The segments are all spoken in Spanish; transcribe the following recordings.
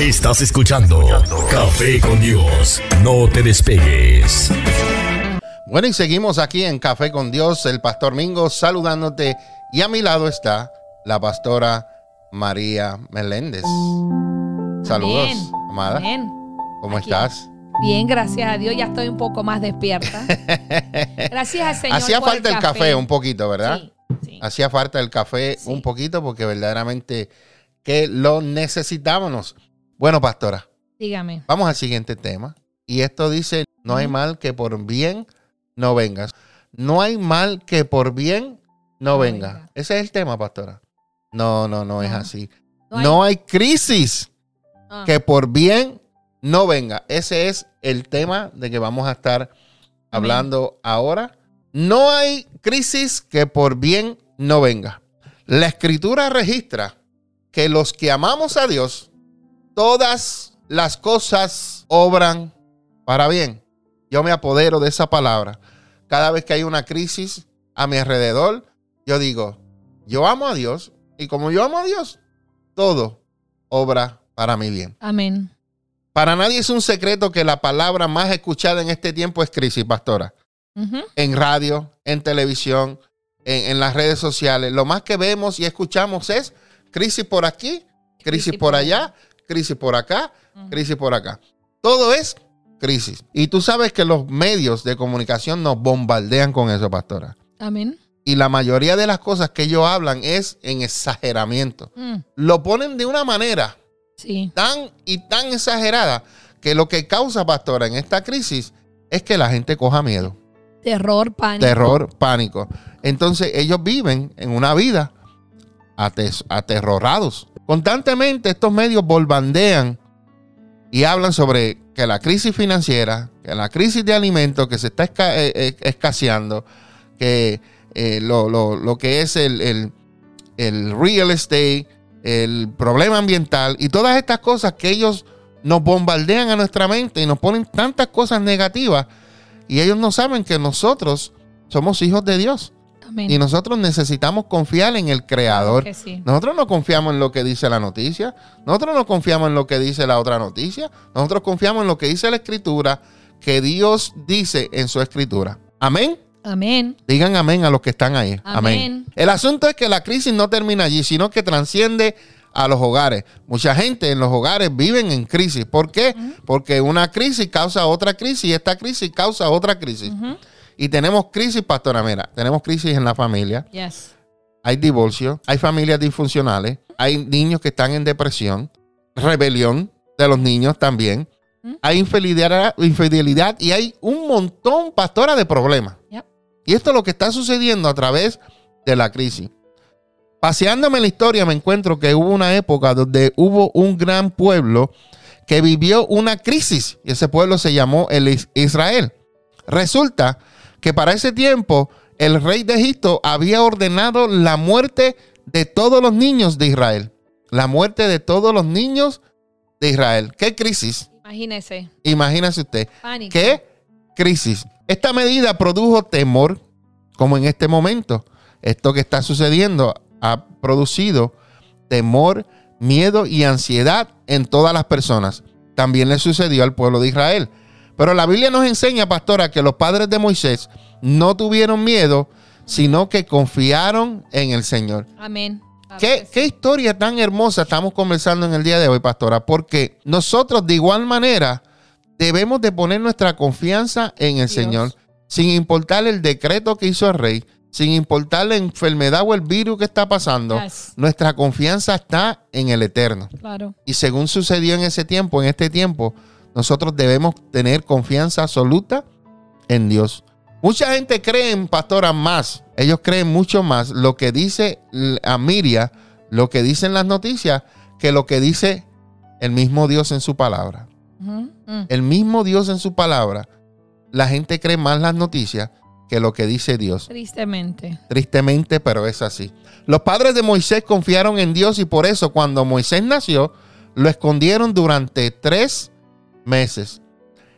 Estás escuchando Café con Dios. No te despegues. Bueno, y seguimos aquí en Café con Dios, el pastor Mingo saludándote. Y a mi lado está la pastora María Meléndez. Saludos, Amén. amada. Amén. ¿Cómo Aquí. estás? Bien, gracias a Dios, ya estoy un poco más despierta. Gracias al Señor. Hacía por falta el café. un poquito, ¿verdad? Sí, sí. Hacía falta el café Sí. un poquito porque verdaderamente que lo necesitábamos. Bueno, pastora, Dígame. vamos al siguiente tema. Y esto dice, no hay mal que por bien no vengas. No hay mal que por bien no No venga. venga. Ese es el tema, pastora. No, no, no, es así. No hay- No hay crisis Ah, que por bien no venga. Ese es el tema de que vamos a estar hablando ahora. No hay crisis que por bien no venga. La escritura registra que los que amamos a Dios, todas las cosas obran para bien. Yo me apodero de esa palabra. Cada vez que hay una crisis a mi alrededor, yo digo, yo amo a Dios y como yo amo a Dios, todo obra para mi bien. Amén. Para nadie es un secreto que la palabra más escuchada en este tiempo es crisis, pastora. En radio, en televisión, en, en las redes sociales. Lo más que vemos y escuchamos es crisis por aquí, crisis, por allá, crisis por acá, crisis por acá. Todo es crisis. Y tú sabes que los medios de comunicación nos bombardean con eso, pastora. Amén. Y la mayoría de las cosas que ellos hablan es en exageramiento. Mm, Lo ponen de una manera Sí. tan y tan exagerada que lo que causa, pastora, en esta crisis es que la gente coja miedo, Terror, pánico. terror, pánico. Entonces ellos viven en una vida ates- aterrorados. Constantemente estos medios bombardean y hablan sobre que la crisis financiera, que la crisis de alimentos que se está eh, eh, escaseando, que eh, lo, lo- lo que es el, el- el real estate, el problema ambiental y todas estas cosas que ellos nos bombardean a nuestra mente y nos ponen tantas cosas negativas y ellos no saben que nosotros somos hijos de Dios Amén. y nosotros necesitamos confiar en el creador. Sí. Nosotros no confiamos en lo que dice la noticia. Nosotros no confiamos en lo que dice la otra noticia. Nosotros confiamos en lo que dice la escritura, que Dios dice en su escritura. Amén. Amén. Digan amén a los que están ahí. Amén. Amén. El asunto es que la crisis no termina allí, sino que transciende a los hogares. Mucha gente en los hogares viven en crisis. ¿Por qué? Porque una crisis causa otra crisis y esta crisis causa otra crisis. Ujú. Y tenemos crisis, pastora, mira, tenemos crisis en la familia, Yes. hay divorcio, hay familias disfuncionales, hay niños que están en depresión, rebelión de los niños también, ¿Mm? hay infidelidad, infidelidad y hay un montón, pastora, de problemas. Yep. Y esto es lo que está sucediendo a través de la crisis. Paseándome en la historia me encuentro que hubo una época donde hubo un gran pueblo que vivió una crisis y ese pueblo se llamó el Is- Israel. Resulta que para ese tiempo el rey de Egipto había ordenado la muerte de todos los niños de Israel. La muerte de todos los niños de Israel. ¿Qué crisis? Imagínese. Imagínese usted. Pánico. ¿Qué crisis? Esta medida produjo temor, como en este momento. Esto que está sucediendo ha producido temor, miedo y ansiedad en todas las personas. También le sucedió al pueblo de Israel. Pero la Biblia nos enseña, pastora, que los padres de Moisés no tuvieron miedo, sino que confiaron en el Señor. Amén. ¿Qué, que sí. qué historia tan hermosa estamos conversando en el día de hoy, pastora? Porque nosotros de igual manera debemos de poner nuestra confianza en el Dios. Señor, sin importar el decreto que hizo el rey, sin importar la enfermedad o el virus que está pasando. Yes. Nuestra confianza está en el Eterno. Claro. Y según sucedió en ese tiempo, en este tiempo, nosotros debemos tener confianza absoluta en Dios. Mucha gente cree en pastora más. Ellos creen mucho más lo que dice a Miria, lo que dicen las noticias, que lo que dice el mismo Dios en su palabra. Mm. El mismo Dios en su palabra. La gente cree más las noticias que lo que dice Dios. Tristemente. Tristemente, pero es así. Los padres de Moisés confiaron en Dios y por eso cuando Moisés nació, lo escondieron durante tres meses.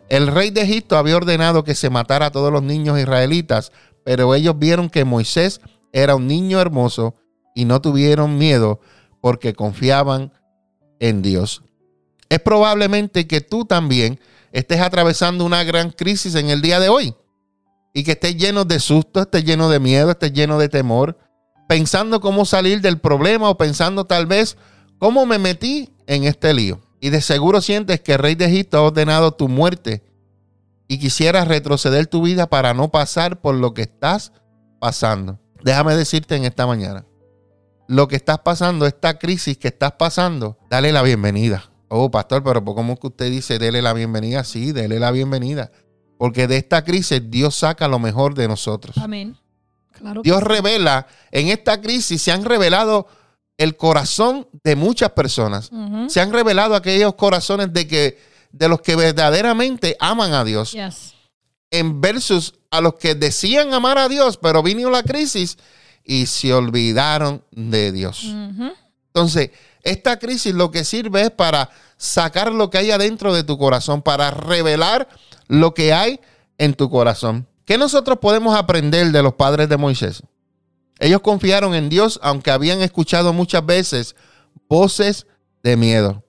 El rey de Egipto había ordenado que se matara a todos los niños israelitas, pero ellos vieron que Moisés era un niño hermoso y no tuvieron miedo porque confiaban en Dios. es probablemente que tú también estés atravesando una gran crisis en el día de hoy y que estés lleno de susto, estés lleno de miedo, estés lleno de temor, pensando cómo salir del problema o pensando tal vez cómo me metí en este lío. Y de seguro sientes que el rey de Egipto ha ordenado tu muerte y quisieras retroceder tu vida para no pasar por lo que estás pasando. Déjame decirte en esta mañana, lo que estás pasando, esta crisis que estás pasando, dale la bienvenida. Oh, pastor, pero ¿cómo que usted dice, dele la bienvenida? Sí, dele la bienvenida. Porque de esta crisis Dios saca lo mejor de nosotros. Amén. Claro Dios revela, en esta crisis se han revelado el corazón de muchas personas. Se han revelado aquellos corazones de que de los que verdaderamente aman a Dios Yes. en versus a los que decían amar a Dios, pero vino la crisis y se olvidaron de Dios. Entonces, esta crisis lo que sirve es para sacar lo que hay adentro de tu corazón, para revelar lo que hay en tu corazón. ¿Qué nosotros podemos aprender de los padres de Moisés? Ellos confiaron en Dios aunque habían escuchado muchas veces voces de miedo.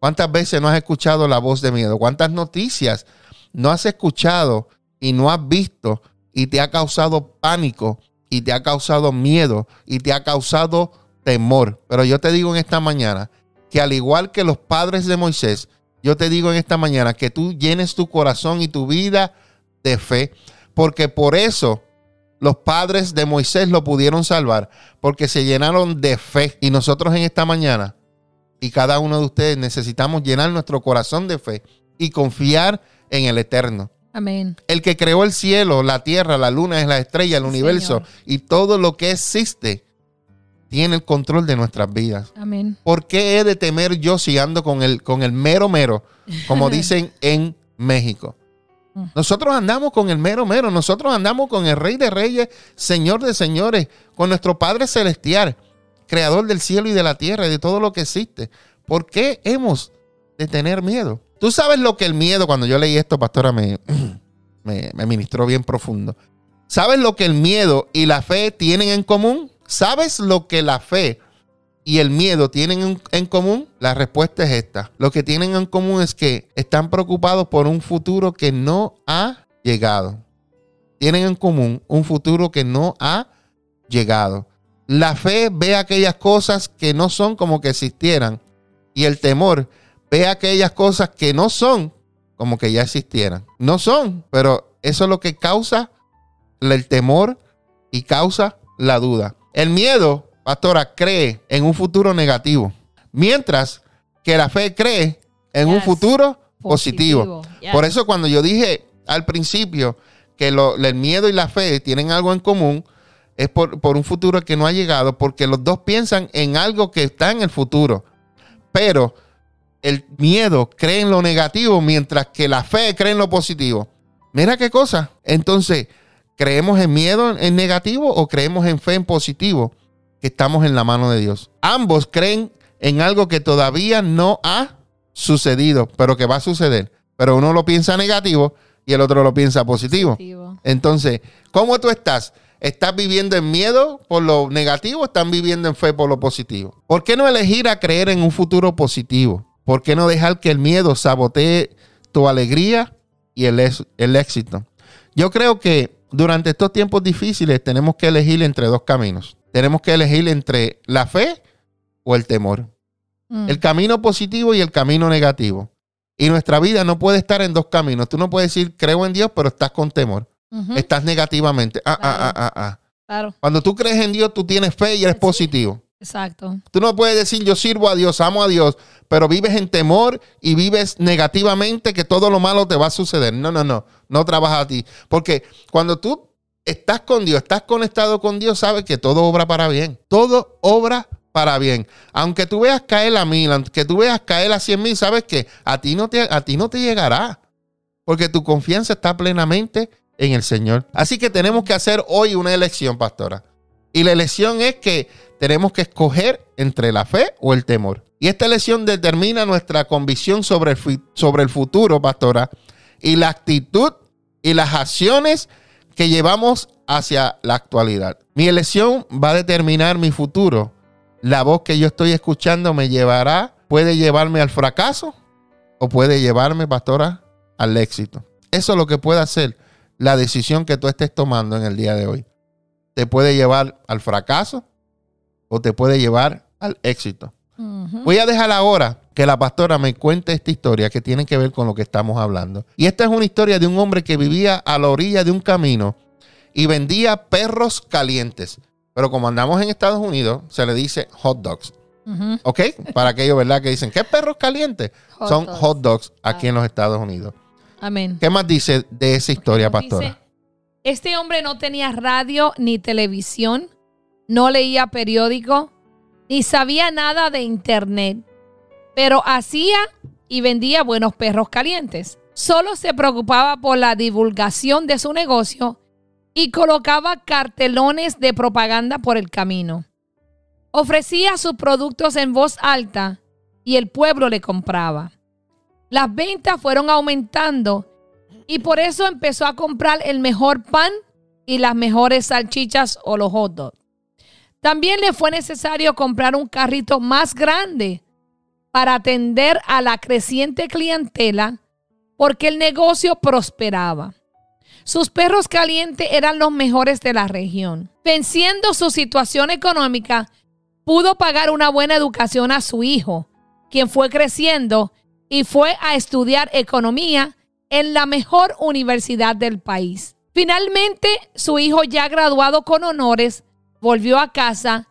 ¿Cuántas veces no has escuchado la voz de miedo? ¿Cuántas noticias no has escuchado y no has visto y te ha causado pánico y te ha causado miedo y te ha causado temor? Pero yo te digo en esta mañana que al igual que los padres de Moisés, yo te digo en esta mañana que tú llenes tu corazón y tu vida de fe, porque por eso los padres de Moisés lo pudieron salvar, porque se llenaron de fe. Y nosotros en esta mañana, y cada uno de ustedes necesitamos llenar nuestro corazón de fe y confiar en el Eterno. Amén. El que creó el cielo, la tierra, la luna, la estrella, el Sí, universo Señor. y todo lo que existe, tiene el control de nuestras vidas. Amén. ¿Por qué he de temer yo si ando con el, con el mero mero, como dicen en México? Nosotros andamos con el mero mero, nosotros andamos con el Rey de Reyes, Señor de Señores, con nuestro Padre Celestial, Creador del cielo y de la tierra y de todo lo que existe. ¿Por qué hemos de tener miedo? Tú sabes lo que el miedo, cuando yo leí esto, pastora, me, me, me ministró bien profundo. ¿Sabes lo que el miedo y la fe tienen en común? ¿Sabes lo que la fe y el miedo tienen en, común? La respuesta es esta. Lo que tienen en común es que están preocupados por un futuro que no ha llegado. Tienen en común un futuro que no ha llegado. La fe ve aquellas cosas que no son como que existieran. Y el temor ve aquellas cosas que no son como que ya existieran. No son, pero eso es lo que causa el temor y causa la duda. El miedo, pastora, cree en un futuro negativo, mientras que la fe cree en un futuro positivo. Yes. Por eso cuando yo dije al principio que lo- el miedo y la fe tienen algo en común, es por, por un futuro que no ha llegado, porque los dos piensan en algo que está en el futuro. Pero el miedo cree en lo negativo, mientras que la fe cree en lo positivo. Mira qué cosa. Entonces, ¿creemos en miedo en negativo o creemos en fe en positivo? Que estamos en la mano de Dios. Ambos creen en algo que todavía no ha sucedido, pero que va a suceder. Pero uno lo piensa negativo y el otro lo piensa positivo. Positivo. Entonces, ¿cómo tú estás? ¿Estás viviendo en miedo por lo negativo o estás viviendo en fe por lo positivo? ¿Por qué no elegir a creer en un futuro positivo? ¿Por qué no dejar que el miedo sabotee tu alegría y el, el éxito? Yo creo que durante estos tiempos difíciles tenemos que elegir entre dos caminos. Tenemos que elegir entre la fe o el temor. Mm. El camino positivo y el camino negativo. Y nuestra vida no puede estar en dos caminos. Tú no puedes decir creo en Dios, pero estás con temor. Estás negativamente. Ah, ah, ah, ah, ah. Claro. Cuando tú crees en Dios, tú tienes fe y eres Sí. positivo. Exacto. Tú no puedes decir yo sirvo a Dios, amo a Dios, pero vives en temor y vives negativamente que todo lo malo te va a suceder. No, no, no. No trabaja a ti. Porque cuando tú estás con Dios, estás conectado con Dios, sabes que todo obra para bien. Todo obra para bien. Aunque tú veas caer a mil, aunque tú veas caer a cien mil, sabes que a ti no te, a ti no te llegará. Porque tu confianza está plenamente en el Señor. Así que tenemos que hacer hoy una elección, pastora. Y la elección es que tenemos que escoger entre la fe o el temor. Y esta elección determina nuestra convicción sobre el, sobre el futuro, pastora, y la actitud y las acciones que llevamos hacia la actualidad. Mi elección va a determinar mi futuro. La voz que yo estoy escuchando me llevará puede llevarme al fracaso o puede llevarme, pastora, al éxito. Eso es lo que puede hacer la decisión que tú estés tomando en el día de hoy. Te puede llevar al fracaso o te puede llevar al éxito. Voy a dejar ahora que la pastora me cuente esta historia que tiene que ver con lo que estamos hablando. Y esta es una historia de un hombre que vivía a la orilla de un camino y vendía perros calientes. Pero como andamos en Estados Unidos, se le dice hot dogs. ¿Ok? Para aquellos, ¿verdad? Que dicen, ¿qué perros calientes? Hot Son dogs. hot dogs aquí en los Estados Unidos. Amén. ¿Qué más dice de esa historia, pastora? Dice, este hombre no tenía radio ni televisión, no leía periódico, ni sabía nada de internet, pero hacía y vendía buenos perros calientes. Solo se preocupaba por la divulgación de su negocio y colocaba cartelones de propaganda por el camino. Ofrecía sus productos en voz alta y el pueblo le compraba. Las ventas fueron aumentando y por eso empezó a comprar el mejor pan y las mejores salchichas o los hot dogs. También le fue necesario comprar un carrito más grande para atender a la creciente clientela porque el negocio prosperaba. Sus perros calientes eran los mejores de la región. Venciendo su situación económica, pudo pagar una buena educación a su hijo, quien fue creciendo y fue a estudiar economía en la mejor universidad del país. Finalmente, su hijo ya graduado con honores volvió a casa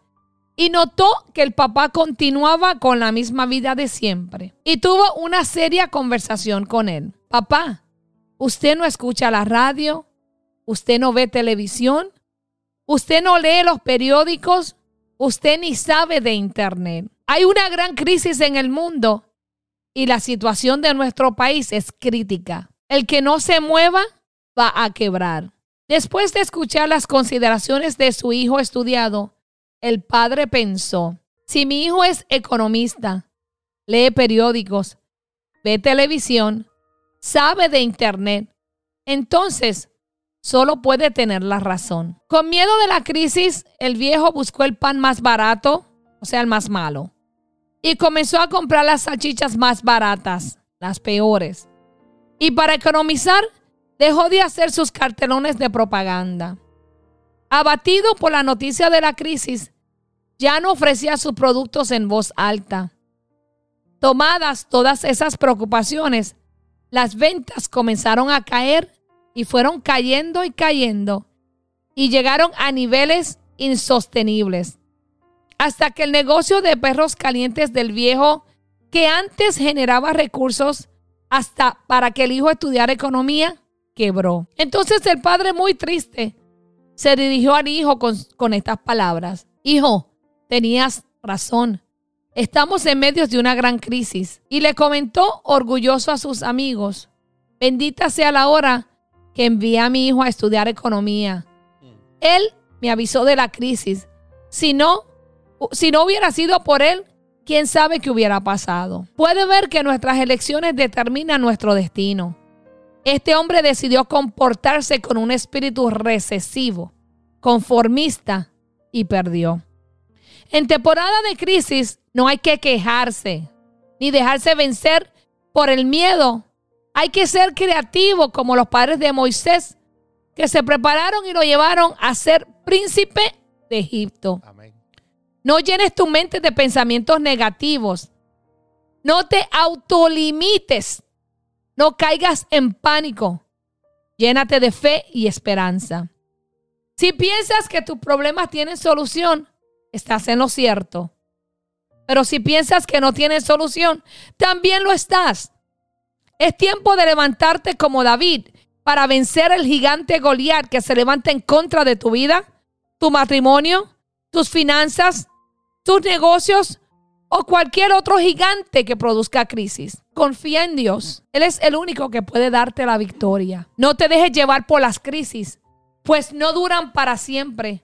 y notó que el papá continuaba con la misma vida de siempre. Y tuvo una seria conversación con él. Papá, usted no escucha la radio, usted no ve televisión, usted no lee los periódicos, usted ni sabe de internet. Hay una gran crisis en el mundo y la situación de nuestro país es crítica. El que no se mueva va a quebrar. Después de escuchar las consideraciones de su hijo estudiado, el padre pensó, si mi hijo es economista, lee periódicos, ve televisión, sabe de internet, entonces solo puede tener la razón. Con miedo de la crisis, el viejo buscó el pan más barato, o sea, el más malo, y comenzó a comprar las salchichas más baratas, las peores. Y para economizar, dejó de hacer sus cartelones de propaganda. Abatido por la noticia de la crisis, ya no ofrecía sus productos en voz alta. Tomadas todas esas preocupaciones, las ventas comenzaron a caer y fueron cayendo y cayendo y llegaron a niveles insostenibles. Hasta que el negocio de perros calientes del viejo, que antes generaba recursos hasta para que el hijo estudiara economía, quebró. Entonces el padre, muy triste, se dirigió al hijo con, estas palabras. Hijo, tenías razón. Estamos en medio de una gran crisis. Y le comentó orgulloso a sus amigos, bendita sea la hora que envié a mi hijo a estudiar economía. Él me avisó de la crisis. Si no, si no hubiera sido por él, quién sabe qué hubiera pasado. Puede ver que nuestras elecciones determinan nuestro destino. Este hombre decidió comportarse con un espíritu recesivo, conformista y perdió. En temporada de crisis no hay que quejarse ni dejarse vencer por el miedo. Hay que ser creativo como los padres de Moisés que se prepararon y lo llevaron a ser príncipe de Egipto. Amén. No llenes tu mente de pensamientos negativos. No te autolimites. No caigas en pánico. Llénate de fe y esperanza. Si piensas que tus problemas tienen solución, estás en lo cierto. Pero si piensas que no tienen solución, también lo estás. Es tiempo de levantarte como David para vencer el gigante Goliat que se levanta en contra de tu vida, tu matrimonio, tus finanzas, tus negocios o cualquier otro gigante que produzca crisis. Confía en Dios. Él es el único que puede darte la victoria. No te dejes llevar por las crisis, pues no duran para siempre.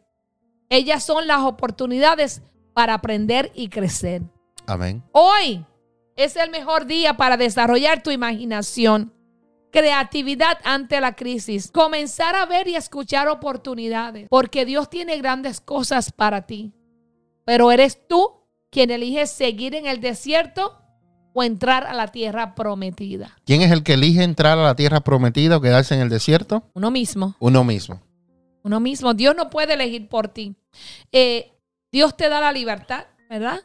Ellas son las oportunidades para aprender y crecer. Amén. Hoy es el mejor día para desarrollar tu imaginación, creatividad ante la crisis, comenzar a ver y escuchar oportunidades, porque Dios tiene grandes cosas para ti. Pero eres tú quien eliges seguir en el desierto o entrar a la tierra prometida. ¿Quién es el que elige entrar a la tierra prometida o quedarse en el desierto? Uno mismo. Uno mismo. Uno mismo. Dios no puede elegir por ti. Eh, Dios te da la libertad, ¿verdad?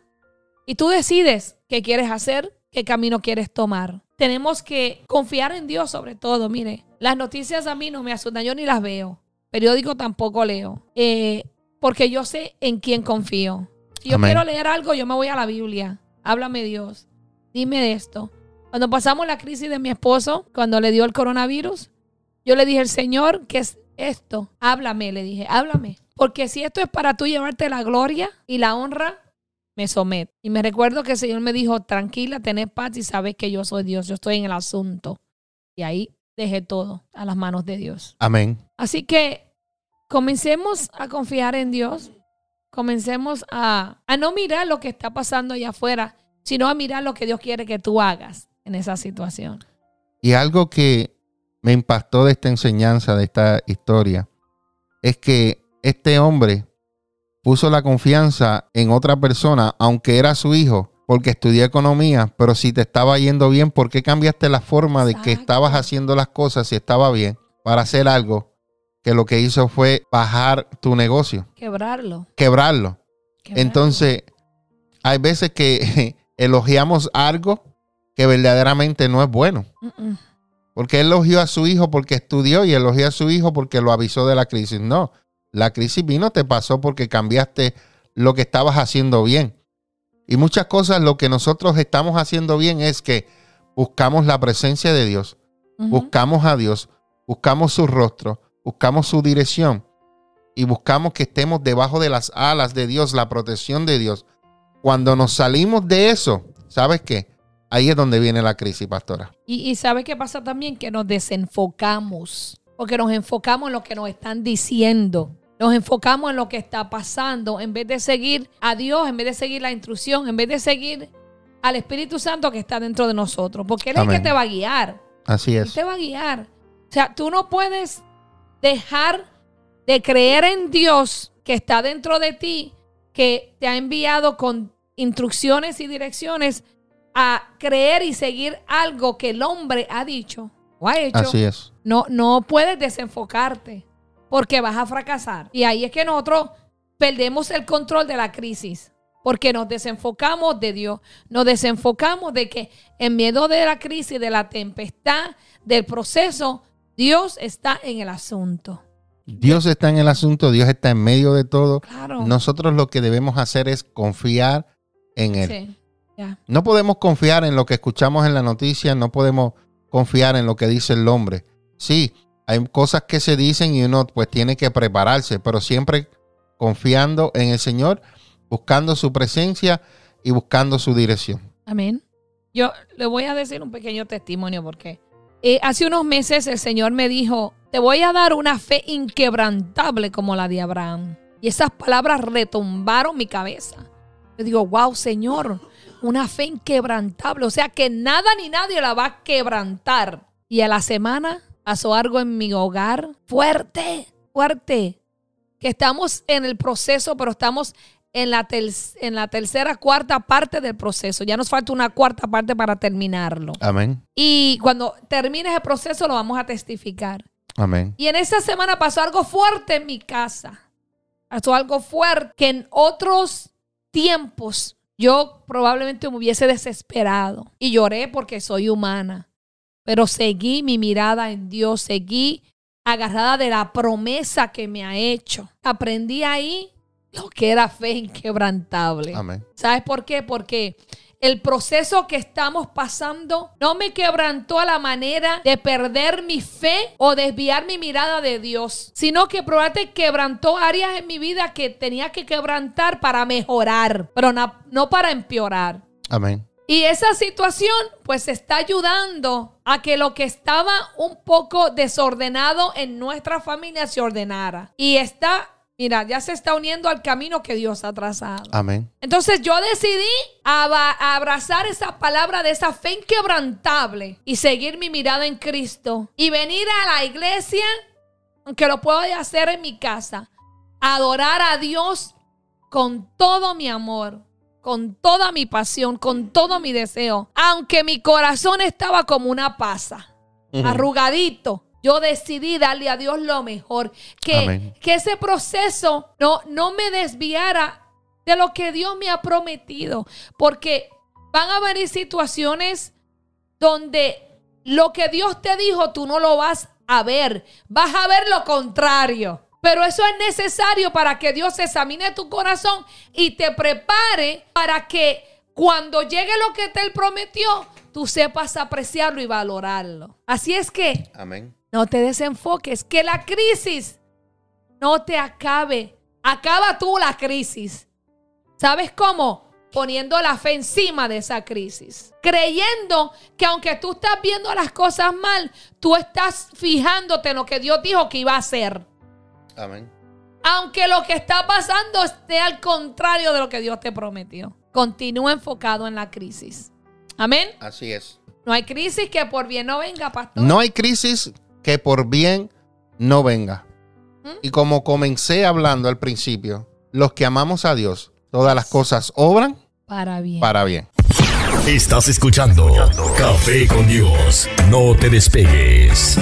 Y tú decides qué quieres hacer, qué camino quieres tomar. Tenemos que confiar en Dios sobre todo. Mire, las noticias a mí no me asustan, yo ni las veo. Periódico tampoco leo. Eh, porque yo sé en quién confío. Si yo Amén. quiero leer algo, yo me voy a la Biblia. Háblame Dios. Dime de esto. Cuando pasamos la crisis de mi esposo, cuando le dio el coronavirus, yo le dije al Señor, ¿qué es esto? Háblame, le dije, háblame. Porque si esto es para tú llevarte la gloria y la honra, me someto. Y me recuerdo que el Señor me dijo, tranquila, tenés paz y sabes que yo soy Dios, yo estoy en el asunto. Y ahí dejé todo a las manos de Dios. Amén. Así que comencemos a confiar en Dios, comencemos a, a no mirar lo que está pasando allá afuera, sino a mirar lo que Dios quiere que tú hagas en esa situación. Y algo que me impactó de esta enseñanza, de esta historia, es que este hombre puso la confianza en otra persona, aunque era su hijo, porque estudió economía, pero si te estaba yendo bien, ¿por qué cambiaste la forma de que estabas haciendo las cosas si estaba bien para hacer algo que lo que hizo fue bajar tu negocio, Quebrarlo. quebrarlo? quebrarlo. Entonces, hay veces que elogiamos algo que verdaderamente no es bueno. Porque él elogió a su hijo porque estudió y elogió a su hijo porque lo avisó de la crisis. No, la crisis vino, te pasó porque cambiaste lo que estabas haciendo bien. Y muchas cosas lo que nosotros estamos haciendo bien es que buscamos la presencia de Dios, buscamos a Dios, buscamos su rostro, buscamos su dirección y buscamos que estemos debajo de las alas de Dios, la protección de Dios. Cuando nos salimos de eso, ¿sabes qué? Ahí es donde viene la crisis, pastora. Y, y ¿sabe qué pasa también? Que nos desenfocamos. Porque nos enfocamos en lo que nos están diciendo. Nos enfocamos en lo que está pasando. En vez de seguir a Dios, en vez de seguir la instrucción, en vez de seguir al Espíritu Santo que está dentro de nosotros. Porque Él es el que te va a guiar. Así Él es. te va a guiar. O sea, tú no puedes dejar de creer en Dios que está dentro de ti, que te ha enviado con instrucciones y direcciones a creer y seguir algo que el hombre ha dicho o ha hecho. Así es. No, no puedes desenfocarte porque vas a fracasar. Y ahí es que nosotros perdemos el control de la crisis. Porque nos desenfocamos de Dios, nos desenfocamos de que en miedo de la crisis, de la tempestad, del proceso, Dios está en el asunto. Dios está en el asunto, Dios está en medio de todo. Claro. Nosotros lo que debemos hacer es confiar en Él. Sí. No podemos confiar en lo que escuchamos en la noticia, no podemos confiar en lo que dice el hombre. Sí, hay cosas que se dicen y uno pues tiene que prepararse, pero siempre confiando en el Señor, buscando su presencia y buscando su dirección. Amén. Yo le voy a decir un pequeño testimonio porque eh, hace unos meses el Señor me dijo, te voy a dar una fe inquebrantable como la de Abraham. Y esas palabras retumbaron mi cabeza. Yo digo, wow, Señor, una fe inquebrantable. O sea que nada ni nadie la va a quebrantar. Y a la semana pasó algo en mi hogar fuerte, fuerte. Que estamos en el proceso, pero estamos en la, tel- en la tercera, cuarta parte del proceso. Ya nos falta una cuarta parte para terminarlo. Amén. Y cuando termine ese proceso lo vamos a testificar. Amén. Y en esta semana pasó algo fuerte en mi casa. Pasó algo fuerte que en otros tiempos yo probablemente me hubiese desesperado. Y lloré porque soy humana. Pero seguí mi mirada en Dios, seguí agarrada de la promesa que me ha hecho. Aprendí ahí lo que era fe inquebrantable. Amén. ¿Sabes por qué? Porque el proceso que estamos pasando no me quebrantó a la manera de perder mi fe o desviar mi mirada de Dios, sino que probablemente quebrantó áreas en mi vida que tenía que quebrantar para mejorar, pero no, no para empeorar. Amén. Y esa situación pues está ayudando a que lo que estaba un poco desordenado en nuestra familia se ordenara. Y está, mira, ya se está uniendo al camino que Dios ha trazado. Amén. Entonces yo decidí abrazar esa palabra de esa fe inquebrantable y seguir mi mirada en Cristo y venir a la iglesia, aunque lo puedo hacer en mi casa, adorar a Dios con todo mi amor, con toda mi pasión, con todo mi deseo, aunque mi corazón estaba como una pasa, arrugadito. Yo decidí darle a Dios lo mejor. Que, Amén. que ese proceso no, no me desviara de lo que Dios me ha prometido. Porque van a venir situaciones donde lo que Dios te dijo tú no lo vas a ver. Vas a ver lo contrario. Pero eso es necesario para que Dios examine tu corazón y te prepare para que cuando llegue lo que te él prometió, tú sepas apreciarlo y valorarlo. Así es que Amén. No te desenfoques, que la crisis no te acabe. Acaba tú la crisis. ¿Sabes cómo? Poniendo la fe encima de esa crisis. Creyendo que aunque tú estás viendo las cosas mal, tú estás fijándote en lo que Dios dijo que iba a hacer. Amén. Aunque lo que está pasando esté al contrario de lo que Dios te prometió. Continúa enfocado en la crisis. Amén. Así es. No hay crisis que por bien no venga, pastor. No hay crisis que por bien no venga. ¿Mm? Y como comencé hablando al principio, los que amamos a Dios, todas las cosas obran Para bien. para bien. Estás escuchando Café con Dios. No te despegues.